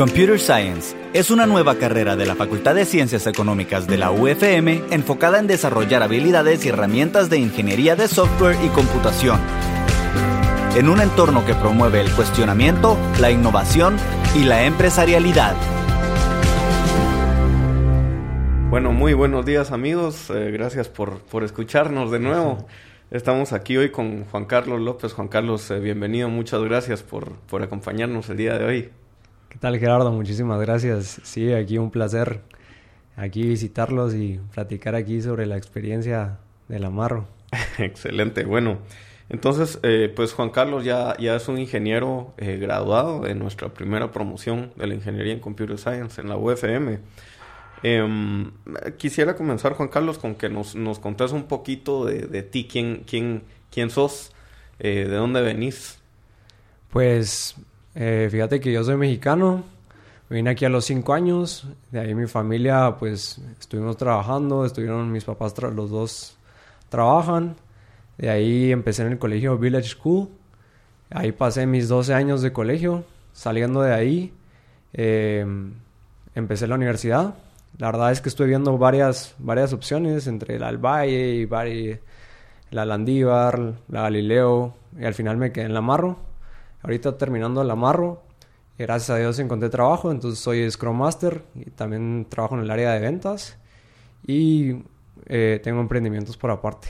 Computer Science es una nueva carrera de la Facultad de Ciencias Económicas de la UFM enfocada en desarrollar habilidades y herramientas de ingeniería de software y computación. En un entorno que promueve el cuestionamiento, la innovación y la empresarialidad. Bueno, muy buenos días amigos, eh, gracias por, por, escucharnos de nuevo. Estamos aquí hoy con Juan Carlos López. Juan Carlos, eh, bienvenido, muchas gracias por, por acompañarnos el día de hoy. ¿Qué tal Gerardo? Muchísimas gracias. Sí, aquí un placer aquí visitarlos y platicar aquí sobre la experiencia del amarro. Excelente. Bueno, entonces, eh, pues Juan Carlos ya, ya es un ingeniero eh, graduado de nuestra primera promoción de la ingeniería en Computer Science en la UFM. Em, quisiera comenzar, Juan Carlos, con que nos, nos contes un poquito de, de ti, quién, quién, quién sos, eh, de dónde venís. Pues eh, fíjate que yo soy mexicano, vine aquí a los cinco años, de ahí mi familia pues estuvimos trabajando, estuvieron mis papás los dos trabajan, de ahí empecé en el colegio Village School, ahí pasé mis 12 años de colegio, saliendo de ahí eh, empecé la universidad, la verdad es que estoy viendo varias, varias opciones entre la Alvalle y la Landívar, la Galileo, y al final me quedé en la Marro. Ahorita terminando el amarro, gracias a Dios encontré trabajo, entonces soy Scrum Master y también trabajo en el área de ventas y eh, tengo emprendimientos por aparte.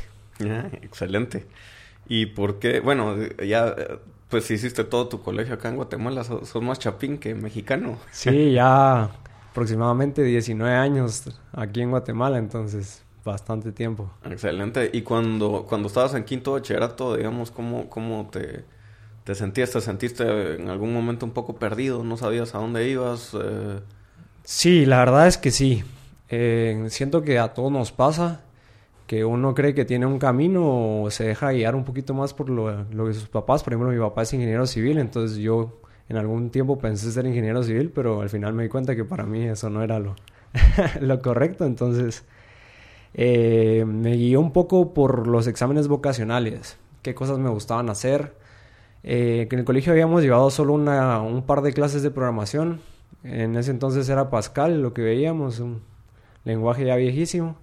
excelente. ¿Y por qué? Bueno, ya pues hiciste todo tu colegio acá en Guatemala, sos, más chapín que mexicano. Sí, ya aproximadamente 19 años aquí en Guatemala, entonces bastante tiempo. Excelente. ¿Y cuando, cuando estabas en quinto bachillerato, digamos, cómo, cómo te ¿Te sentías, te sentiste en algún momento un poco perdido? ¿No sabías a dónde ibas? Eh... Sí, la verdad es que sí. Eh, siento que a todos nos pasa que uno cree que tiene un camino o se deja guiar un poquito más por lo, lo que sus papás. Por ejemplo, mi papá es ingeniero civil, entonces yo en algún tiempo pensé ser ingeniero civil, pero al final me di cuenta que para mí eso no era lo, lo correcto. Entonces eh, me guió un poco por los exámenes vocacionales, qué cosas me gustaban hacer eh, en el colegio habíamos llevado solo una, un par de clases de programación. En ese entonces era Pascal lo que veíamos, un lenguaje ya viejísimo.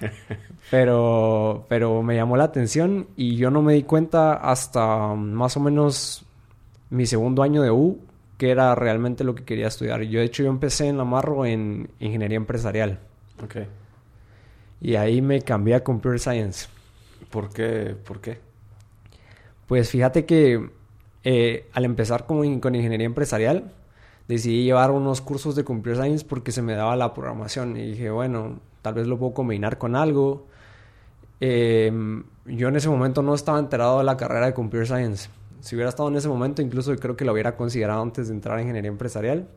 pero, pero me llamó la atención y yo no me di cuenta hasta más o menos mi segundo año de U que era realmente lo que quería estudiar. Yo, de hecho, yo empecé en la Marro en ingeniería empresarial. Okay. Y ahí me cambié a Computer Science. ¿Por qué? ¿Por qué? Pues fíjate que eh, al empezar con, ingeniería empresarial, decidí llevar unos cursos de Computer Science porque se me daba la programación. Y dije, bueno, tal vez lo puedo combinar con algo. Em, yo en ese momento no estaba enterado de la carrera de Computer Science. Si hubiera estado en ese momento, incluso creo que lo hubiera considerado antes de entrar a ingeniería empresarial.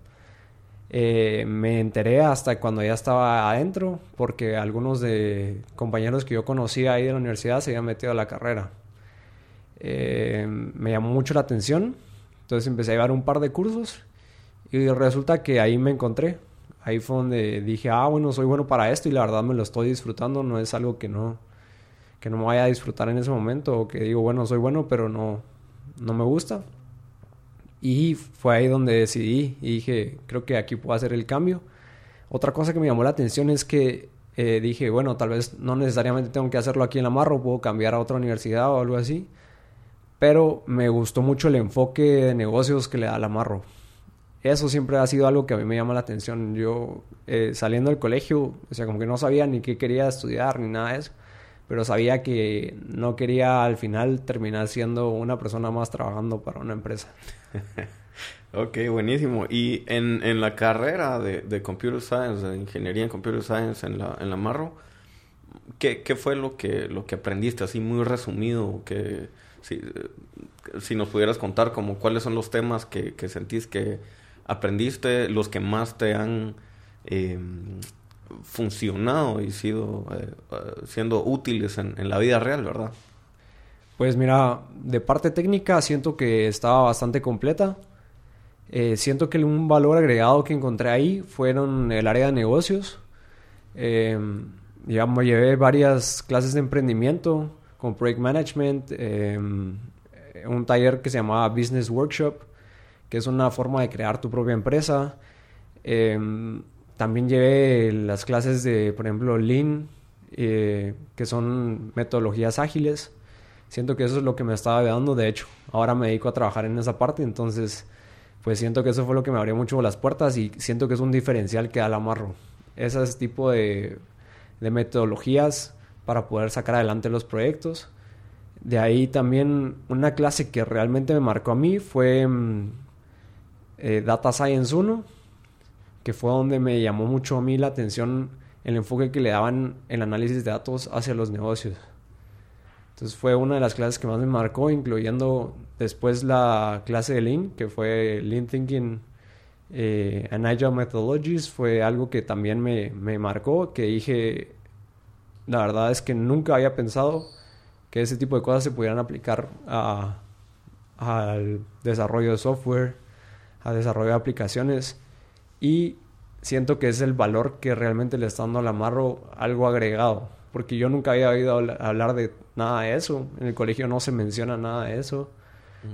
Eh, me enteré hasta cuando ya estaba adentro, porque algunos de compañeros que yo conocía ahí de la universidad se habían metido a la carrera. Eh, me llamó mucho la atención. Entonces empecé a llevar un par de cursos y resulta que ahí me encontré. Ahí fue donde dije, ah, bueno, soy bueno para esto y la verdad me lo estoy disfrutando. No es algo que no, que no me vaya a disfrutar en ese momento o que digo, bueno, soy bueno, pero no, no me gusta. Y fue ahí donde decidí y dije, creo que aquí puedo hacer el cambio. Otra cosa que me llamó la atención es que eh, dije, bueno, tal vez no necesariamente tengo que hacerlo aquí en la Marro, puedo cambiar a otra universidad o algo así pero me gustó mucho el enfoque de negocios que le da la Marro. Eso siempre ha sido algo que a mí me llama la atención. Yo eh, saliendo del colegio, o sea, como que no sabía ni qué quería estudiar ni nada de eso, pero sabía que no quería al final terminar siendo una persona más trabajando para una empresa. ok, buenísimo. Y en, en la carrera de, de, Computer Science, de Ingeniería en Computer Science en la, en la Marro, ¿qué, ¿qué, fue lo que, lo que aprendiste así muy resumido? que si, si nos pudieras contar como cuáles son los temas que, que sentís que aprendiste, los que más te han em, funcionado y sido eh, siendo útiles en, en, la vida real, ¿verdad? Pues mira, de parte técnica siento que estaba bastante completa. Eh, siento que un valor agregado que encontré ahí fueron el área de negocios. Eh, ya me llevé varias clases de emprendimiento, con Project Management, em, un taller que se llamaba Business Workshop, que es una forma de crear tu propia empresa. Em, también llevé las clases de, por ejemplo, Lean, eh, que son metodologías ágiles. Siento que eso es lo que me estaba dando. De hecho, ahora me dedico a trabajar en esa parte. Entonces, pues siento que eso fue lo que me abrió mucho las puertas y siento que es un diferencial que da la Amarro. Ese tipo de, de metodologías para poder sacar adelante los proyectos. De ahí también una clase que realmente me marcó a mí fue mm, eh, Data Science 1, que fue donde me llamó mucho a mí la atención el enfoque que le daban el análisis de datos hacia los negocios. Entonces fue una de las clases que más me marcó, incluyendo después la clase de Lean, que fue Lean Thinking eh, and Agile Methodologies. Fue algo que también me, me marcó, que dije, la verdad es que nunca había pensado que ese tipo de cosas se pudieran aplicar a, al desarrollo de software, al desarrollo de aplicaciones y siento que es el valor que realmente le está dando al amarro algo agregado porque yo nunca había oído hablar de nada de eso. En el colegio no se menciona nada de eso.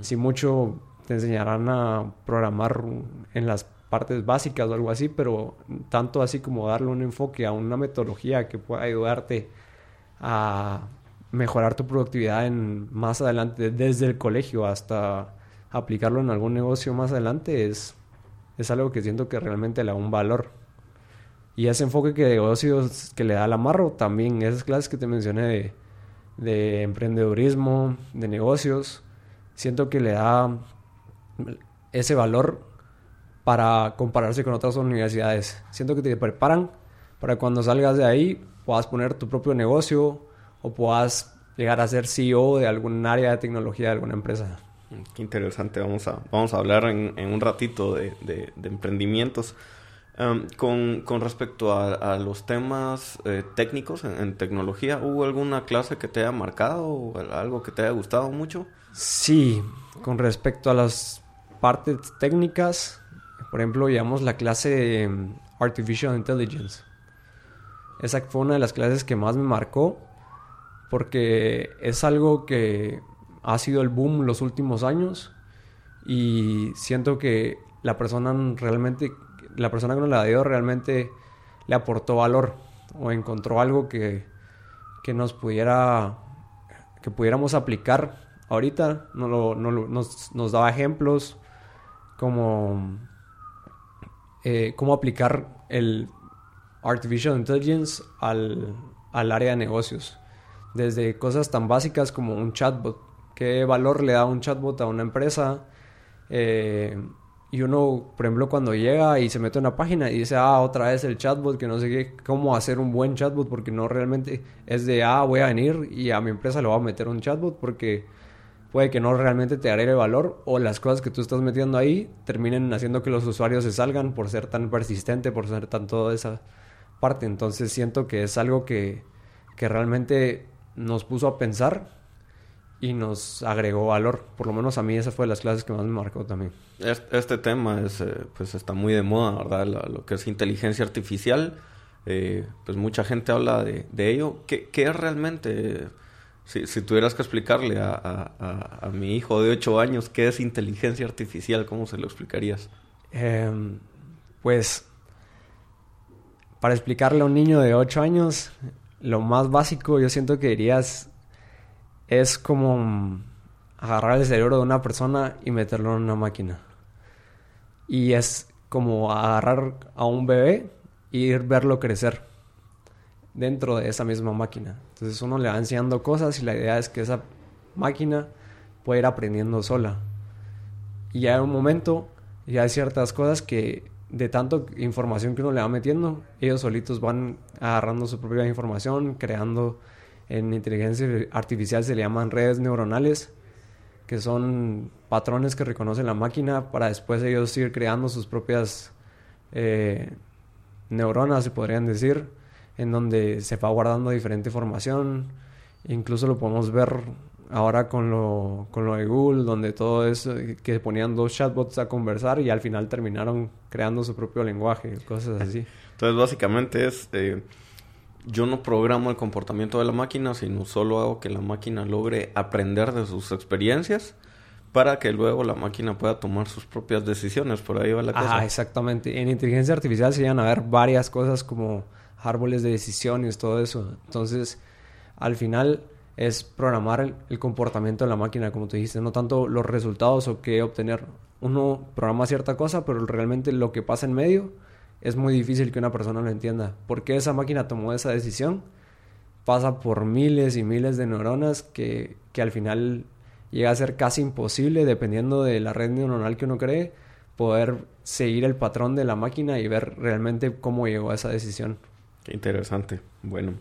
Si mucho te enseñarán a programar en las partes básicas o algo así, pero tanto así como darle un enfoque a una metodología que pueda ayudarte a mejorar tu productividad en más adelante, desde el colegio hasta aplicarlo en algún negocio más adelante, es, es algo que siento que realmente le da un valor. Y ese enfoque que de negocios que le da la Amarro también, esas clases que te mencioné de, de emprendedurismo, de negocios, siento que le da ese valor para compararse con otras universidades. Siento que te preparan para cuando salgas de ahí puedas poner tu propio negocio o puedas llegar a ser CEO de algún área de tecnología de alguna empresa. Qué interesante, vamos a, vamos a hablar en, un ratito de, de emprendimientos. Em, con, con, respecto a, los temas eh, técnicos en, tecnología, ¿hubo alguna clase que te haya marcado o algo que te haya gustado mucho? Sí, con respecto a las partes técnicas, por ejemplo, llevamos la clase de em, Artificial Intelligence. Esa fue una de las clases que más me marcó porque es algo que ha sido el boom los últimos años y siento que la persona realmente la persona que nos la dio realmente le aportó valor o encontró algo que, que nos pudiera, que pudiéramos aplicar ahorita. No nos, nos, daba ejemplos como eh, cómo aplicar el Artificial Intelligence al, al área de negocios. Desde cosas tan básicas como un chatbot. ¿Qué valor le da un chatbot a una empresa? Eh, y uno, por ejemplo, cuando llega y se mete en una página y dice, ah, otra vez el chatbot, que no sé qué, cómo hacer un buen chatbot, porque no realmente es de, ah, voy a venir y a mi empresa le voy a meter un chatbot, porque puede que no realmente te agregue valor o las cosas que tú estás metiendo ahí terminen haciendo que los usuarios se salgan por ser tan persistente, por ser tan toda esa parte. Entonces siento que es algo que, que realmente nos puso a pensar y nos agregó valor. Por lo menos a mí esa fue de las clases que más me marcó también. Este, tema es, eh, pues está muy de moda, ¿verdad? lo que es inteligencia artificial. Eh, pues mucha gente habla de, ello. ¿Qué, es realmente? Si, tuvieras que explicarle a, a, mi hijo de 8 años qué es inteligencia artificial, ¿cómo se lo explicarías? Em, pues, para explicarle a un niño de 8 años, lo más básico yo siento que dirías es como agarrar el cerebro de una persona y meterlo en una máquina. Y es como agarrar a un bebé y ir verlo crecer dentro de esa misma máquina. Entonces uno le va enseñando cosas y la idea es que esa máquina pueda ir aprendiendo sola. Y ya en un momento ya hay ciertas cosas que de tanto información que uno le va metiendo, ellos solitos van agarrando su propia información, creando en inteligencia artificial se le llaman redes neuronales, que son patrones que reconoce la máquina para después ellos ir creando sus propias eh, neuronas, se podrían decir, en donde se va guardando diferente información. Incluso lo podemos ver ahora con lo, con lo de Google, donde todo eso, que ponían dos chatbots a conversar y al final terminaron creando su propio lenguaje, cosas así. Entonces, básicamente es eh, yo no programo el comportamiento de la máquina, sino solo hago que la máquina logre aprender de sus experiencias para que luego la máquina pueda tomar sus propias decisiones. Por ahí va la cosa. Ah, exactamente. En inteligencia artificial se llegan a ver varias cosas como árboles de decisiones, todo eso. Entonces, al final es programar el, comportamiento de la máquina, como te dijiste, no tanto los resultados o qué obtener. Uno programa cierta cosa, pero realmente lo que pasa en medio es muy difícil que una persona lo entienda. ¿Por qué esa máquina tomó esa decisión? Pasa por miles y miles de neuronas que, que al final llega a ser casi imposible, dependiendo de la red neuronal que uno cree, poder seguir el patrón de la máquina y ver realmente cómo llegó a esa decisión. Qué interesante. Bueno,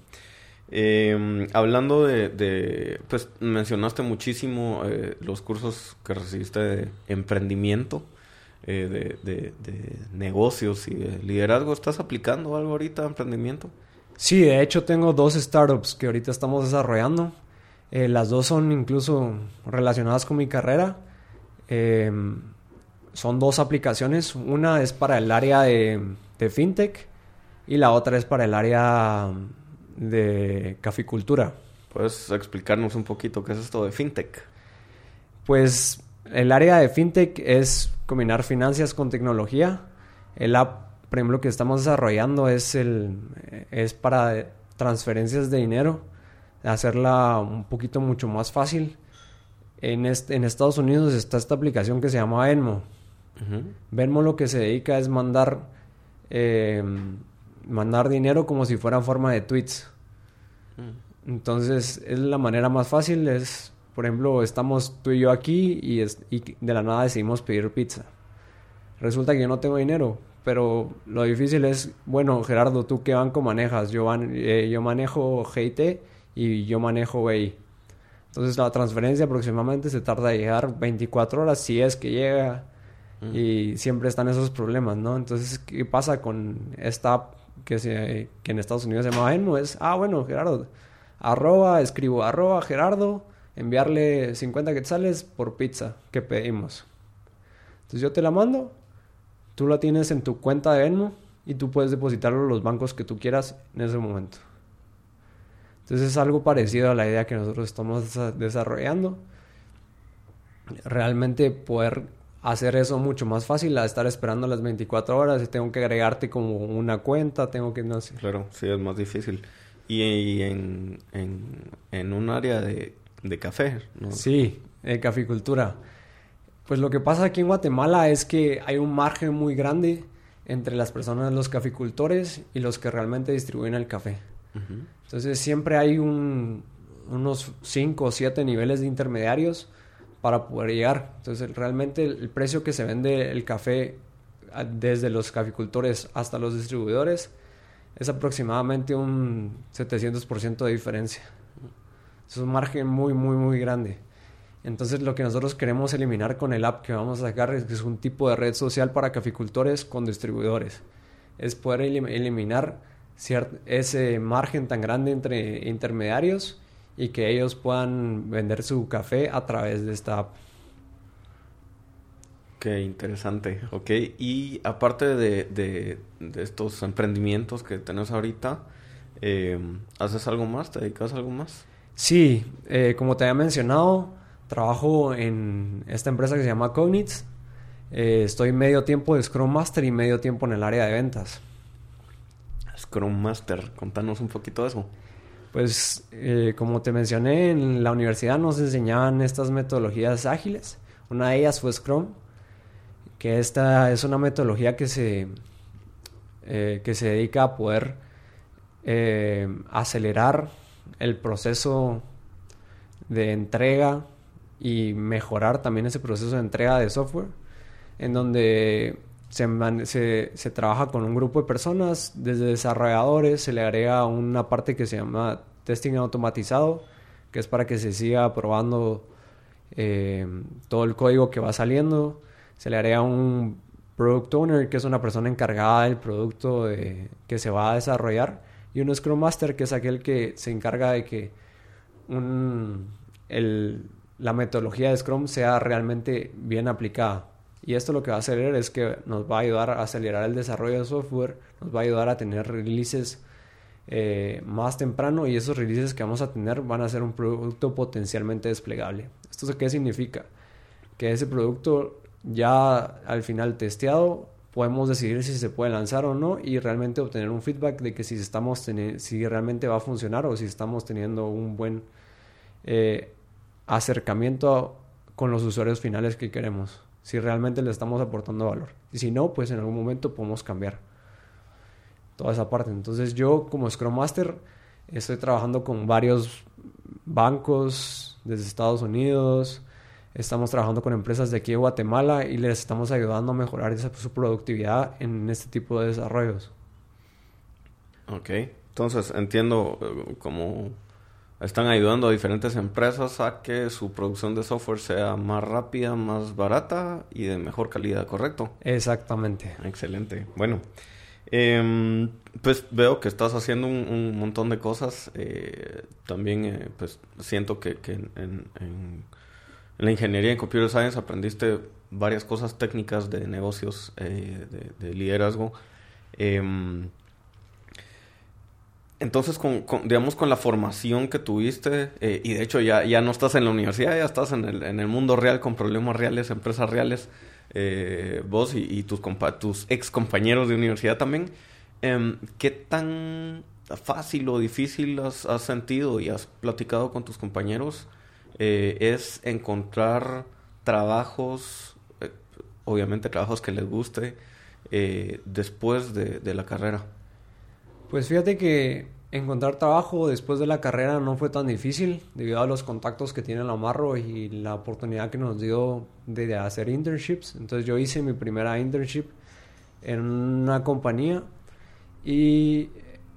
em, hablando de, pues mencionaste muchísimo eh, los cursos que recibiste de emprendimiento, eh, de, de, negocios y de liderazgo. ¿Estás aplicando algo ahorita, emprendimiento? Sí, de hecho tengo dos startups que ahorita estamos desarrollando. Eh, las dos son incluso relacionadas con mi carrera. Son dos aplicaciones. Una es para el área de, fintech y la otra es para el área de caficultura. ¿Puedes explicarnos un poquito qué es esto de fintech? Pues el área de fintech es combinar finanzas con tecnología. El app, por ejemplo, que estamos desarrollando es, el, es para transferencias de dinero hacerla un poquito mucho más fácil. En, en Estados Unidos está esta aplicación que se llama Venmo. Venmo lo que se dedica es mandar, em, mandar dinero como si fuera en forma de tweets. Mm. Entonces es la manera más fácil. Es, por ejemplo, estamos tú y yo aquí y, y de la nada decidimos pedir pizza. Resulta que yo no tengo dinero, pero lo difícil es, bueno, Gerardo, ¿tú qué banco manejas? Yo, eh, yo manejo GIT y yo manejo ahí. Entonces la transferencia aproximadamente se tarda en llegar 24 horas si es que llega mm. y siempre están esos problemas, ¿no? Entonces, ¿qué pasa con esta app que, se, que en Estados Unidos se llama Venmo? Es, ah, bueno, Gerardo, arroba, escribo arroba, Gerardo, enviarle 50 quetzales por pizza que pedimos. Entonces yo te la mando, tú la tienes en tu cuenta de Venmo y tú puedes depositarlo en los bancos que tú quieras en ese momento. Entonces es algo parecido a la idea que nosotros estamos desarrollando. Realmente poder hacer eso mucho más fácil a estar esperando las 24 horas y tengo que agregarte como una cuenta, tengo que no sé. Claro, sí, es más difícil. Y, en, en, un área de, de café, ¿no? Sí, de caficultura. Pues lo que pasa aquí en Guatemala es que hay un margen muy grande entre las personas, los caficultores y los que realmente distribuyen el café. Entonces siempre hay unos 5 o 7 niveles de intermediarios para poder llegar. Entonces realmente el, precio que se vende el café desde los caficultores hasta los distribuidores es aproximadamente un 700% de diferencia. Es un margen muy, muy, muy grande. Entonces lo que nosotros queremos eliminar con el app que vamos a sacar es que es un tipo de red social para caficultores con distribuidores. Es poder eliminar ese margen tan grande entre intermediarios y que ellos puedan vender su café a través de esta app. Qué interesante, ok. Y aparte de, de, estos emprendimientos que tenés ahorita, eh, ¿haces algo más? ¿Te dedicas a algo más? Sí, eh, como te había mencionado, trabajo en esta empresa que se llama Cognits. Eh, estoy medio tiempo de Scrum Master y medio tiempo en el área de ventas. Scrum Master. Contanos un poquito de eso. Pues eh, como te mencioné, en la universidad nos enseñaban estas metodologías ágiles. Una de ellas fue Scrum, que esta es una metodología que se, eh, que se dedica a poder eh, acelerar el proceso de entrega y mejorar también ese proceso de entrega de software, en donde se, se, trabaja con un grupo de personas, desde desarrolladores, se le agrega una parte que se llama testing automatizado, que es para que se siga probando eh, todo el código que va saliendo. Se le agrega un product owner, que es una persona encargada del producto que se va a desarrollar, y un Scrum Master, que es aquel que se encarga de que la metodología de Scrum sea realmente bien aplicada. Y esto lo que va a hacer es que nos va a ayudar a acelerar el desarrollo de software, nos va a ayudar a tener releases eh, más temprano y esos releases que vamos a tener van a ser un producto potencialmente desplegable. ¿Esto qué significa? que ese producto ya al final testeado podemos decidir si se puede lanzar o no y realmente obtener un feedback de que si estamos si realmente va a funcionar o si estamos teniendo un buen eh, acercamiento con los usuarios finales que queremos si realmente le estamos aportando valor. Y si no pues en algún momento podemos cambiar toda esa parte. Entonces yo como Scrum Master estoy trabajando con varios bancos desde Estados Unidos. Estamos trabajando con empresas de aquí de Guatemala y les estamos ayudando a mejorar su productividad en este tipo de desarrollos. Ok, entonces entiendo eh, cómo están ayudando a diferentes empresas a que su producción de software sea más rápida, más barata y de mejor calidad, ¿correcto? Exactamente. Excelente. Bueno, em, pues veo que estás haciendo un, montón de cosas. Eh, también eh, pues siento que, en en la ingeniería en Computer Science aprendiste varias cosas técnicas de negocios, eh, de, liderazgo. Entonces, con, digamos, con la formación que tuviste, eh, y de hecho ya, ya no estás en la universidad, ya estás en el, en el mundo real con problemas reales, empresas reales, eh, vos y, tus, tus ex compañeros de universidad también, em, ¿qué tan fácil o difícil has, has, sentido y has platicado con tus compañeros eh, es encontrar trabajos, eh, obviamente trabajos que les guste, después de, la carrera? Pues fíjate que encontrar trabajo después de la carrera no fue tan difícil debido a los contactos que tiene la Amarro y la oportunidad que nos dio de, hacer internships. Entonces yo hice mi primera internship en una compañía y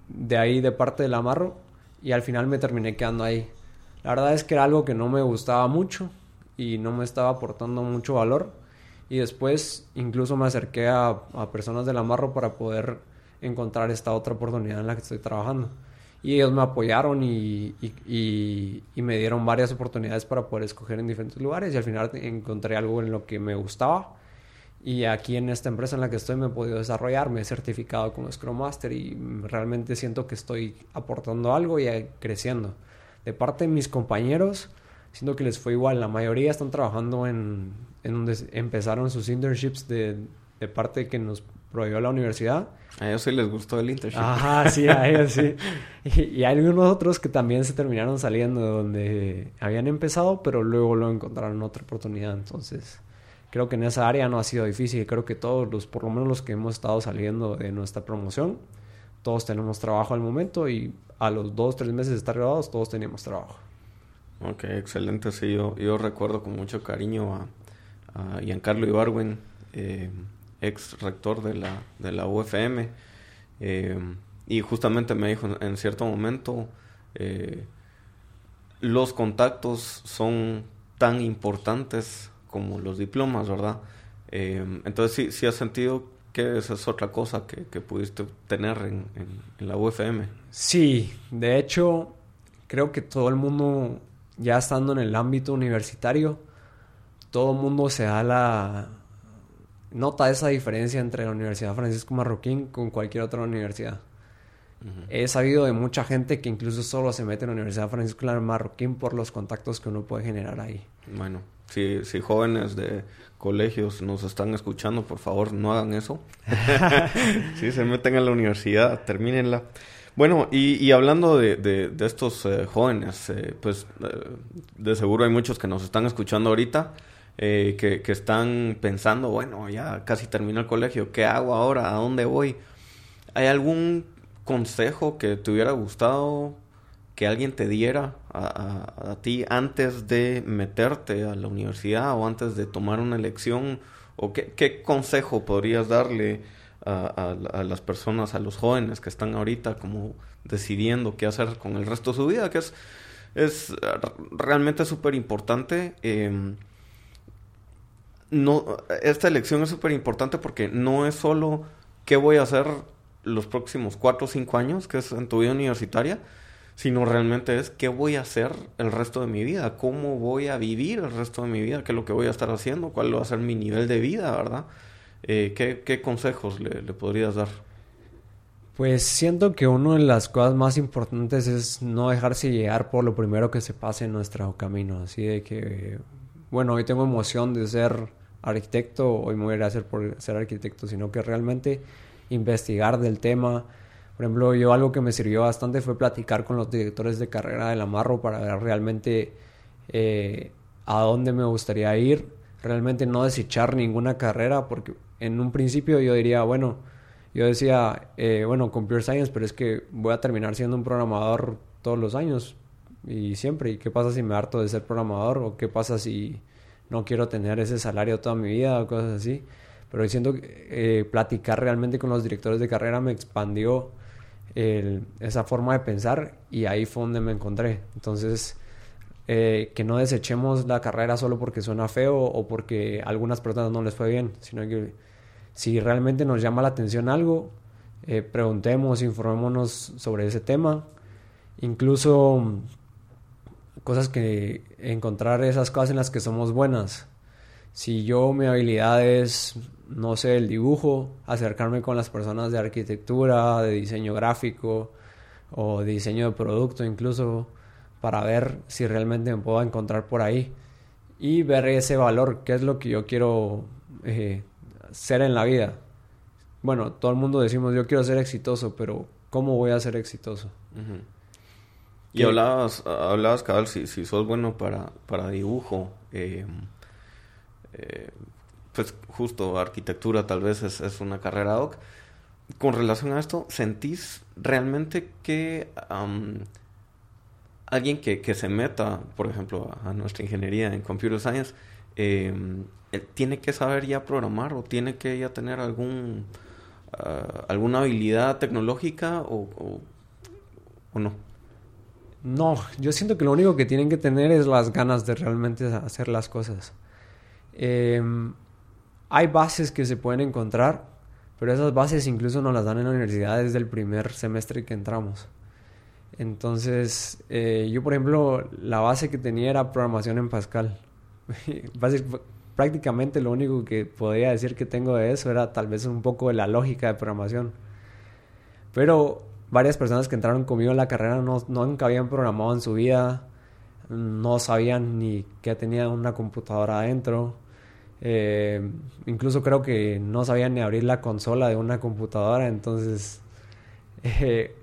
de ahí de parte de la Amarro y al final me terminé quedando ahí. La verdad es que era algo que no me gustaba mucho y no me estaba aportando mucho valor. Y después incluso me acerqué a, personas del amarro para poder encontrar esta otra oportunidad en la que estoy trabajando. Y ellos me apoyaron y, y, me dieron varias oportunidades para poder escoger en diferentes lugares y al final encontré algo en lo que me gustaba. Y aquí en esta empresa en la que estoy me he podido desarrollar, me he certificado como Scrum Master y realmente siento que estoy aportando algo y creciendo de parte de mis compañeros, siento que les fue igual. La mayoría están trabajando en, en donde empezaron sus internships de, de parte que nos proveyó la universidad. A ellos sí les gustó el internship. Ajá, sí, a ellos sí. Y, hay algunos otros que también se terminaron saliendo de donde habían empezado, pero luego lo encontraron otra oportunidad. Entonces, creo que en esa área no ha sido difícil. Creo que todos los, por lo menos los que hemos estado saliendo de nuestra promoción, todos tenemos trabajo al momento y a los dos, tres meses de estar graduados, todos teníamos trabajo. Ok, excelente. Sí, yo, yo recuerdo con mucho cariño a, a Giancarlo Ibarwen, eh, ex rector de la, de la UFM. Eh, y justamente me dijo en cierto momento, eh, los contactos son tan importantes como los diplomas, ¿verdad? entonces sí, has sentido que esa es otra cosa que, que pudiste tener en, en, la UFM. Sí, de hecho, creo que todo el mundo, ya estando en el ámbito universitario, todo el mundo se da la... nota esa diferencia entre la Universidad Francisco Marroquín con cualquier otra universidad. He sabido de mucha gente que incluso solo se mete en la Universidad Francisco Marroquín por los contactos que uno puede generar ahí. Bueno, si, si jóvenes de colegios nos están escuchando, por favor, no hagan eso. si se meten a la universidad, termínenla. Bueno, y, hablando de, de, estos eh, jóvenes, eh, pues eh, de seguro hay muchos que nos están escuchando ahorita, que, que, están pensando, bueno, ya casi terminó el colegio, ¿qué hago ahora? ¿A dónde voy? ¿Hay algún consejo que te hubiera gustado que alguien te diera a, ti antes de meterte a la universidad o antes de tomar una elección? ¿O qué, consejo podrías darle a, las personas, a los jóvenes que están ahorita como decidiendo qué hacer con el resto de su vida? Que es, es realmente súper importante. Em, no, esta elección es súper importante porque no es solo qué voy a hacer los próximos cuatro o cinco años, que es en tu vida universitaria, sino realmente es qué voy a hacer el resto de mi vida, cómo voy a vivir el resto de mi vida, qué es lo que voy a estar haciendo, cuál va a ser mi nivel de vida, ¿verdad? Eh, ¿qué, consejos le, podrías dar? Pues siento que una de las cosas más importantes es no dejarse llegar por lo primero que se pase en nuestro camino, así de que bueno, hoy tengo emoción de ser arquitecto, hoy me voy a hacer por ser arquitecto, sino que realmente investigar del tema. Por ejemplo, yo algo que me sirvió bastante fue platicar con los directores de carrera del Amarro para ver realmente eh, a dónde me gustaría ir, realmente no desechar ninguna carrera, porque en un principio yo diría, bueno, yo decía, eh, bueno, computer science, pero es que voy a terminar siendo un programador todos los años y siempre. ¿Y qué pasa si me harto de ser programador? ¿O qué pasa si no quiero tener ese salario toda mi vida o cosas así? Pero siento que eh, platicar realmente con los directores de carrera me expandió esa forma de pensar y ahí fue donde me encontré. Entonces, eh, que no desechemos la carrera solo porque suena feo o porque a algunas personas no les fue bien, sino que si realmente nos llama la atención algo, eh, preguntemos, informémonos sobre ese tema. Incluso cosas que encontrar esas cosas en las que somos buenas. Si yo mi habilidad es, no sé, el dibujo, acercarme con las personas de arquitectura, de diseño gráfico o diseño de producto incluso, para ver si realmente me puedo encontrar por ahí y ver ese valor, qué es lo que yo quiero eh, ser en la vida. Bueno, todo el mundo decimos yo quiero ser exitoso, pero ¿cómo voy a ser exitoso? Y hablabas, hablabas, cabal, si, si sos bueno para, para dibujo, em, eh, pues justo arquitectura tal vez es, es, una carrera doc. Con relación a esto, ¿sentís realmente que alguien que, que, se meta, por ejemplo, a, nuestra ingeniería en Computer Science, eh, tiene que saber ya programar o tiene que ya tener algún uh, alguna habilidad tecnológica o, o, o, no? No, yo siento que lo único que tienen que tener es las ganas de realmente hacer las cosas. Eh, hay bases que se pueden encontrar, pero esas bases incluso nos las dan en la universidad desde el primer semestre que entramos. Entonces, eh, yo por ejemplo, la base que tenía era programación en Pascal. prácticamente lo único que podría decir que tengo de eso era tal vez un poco de la lógica de programación. Pero varias personas que entraron conmigo en la carrera no, nunca habían programado en su vida, no sabían ni que tenía una computadora adentro. Eh, incluso creo que no sabían ni abrir la consola de una computadora, entonces... Eh,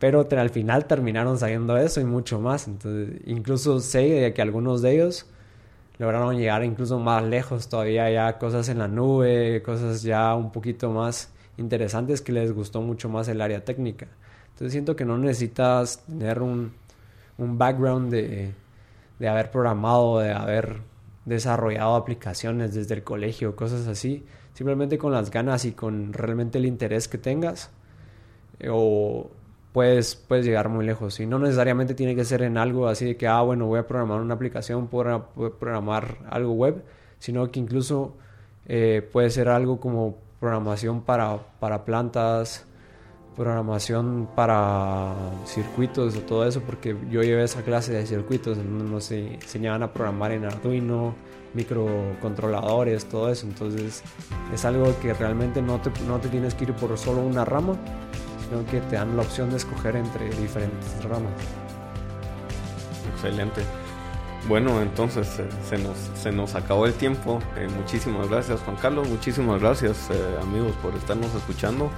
pero al final terminaron sabiendo eso y mucho más. Entonces, incluso sé que algunos de ellos lograron llegar incluso más lejos, todavía ya cosas en la nube, cosas ya un poquito más interesantes que les gustó mucho más el área técnica. Entonces siento que no necesitas tener un, un background de, de haber programado, de haber desarrollado aplicaciones desde el colegio, cosas así. Simplemente con las ganas y con realmente el interés que tengas o puedes, puedes llegar muy lejos. Y no necesariamente tiene que ser en algo así de que, ah, bueno, voy a programar una aplicación, puedo programar algo web, sino que incluso eh, puede ser algo como programación para, para plantas, programación para circuitos o todo eso, porque yo llevé esa clase de circuitos nos enseñaban a programar en Arduino, microcontroladores, todo eso. Entonces es algo que realmente no te, no te tienes que ir por solo una rama, que te dan la opción de escoger entre diferentes ramas. Excelente. Bueno, entonces eh, se, nos, se nos acabó el tiempo. Eh, muchísimas gracias Juan Carlos, muchísimas gracias eh, amigos por estarnos escuchando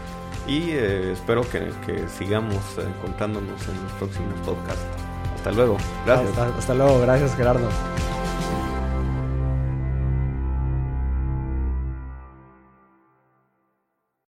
y espero que, sigamos encontrándonos en los próximos podcasts. Hasta luego. Gracias. hasta luego. Gracias Gerardo.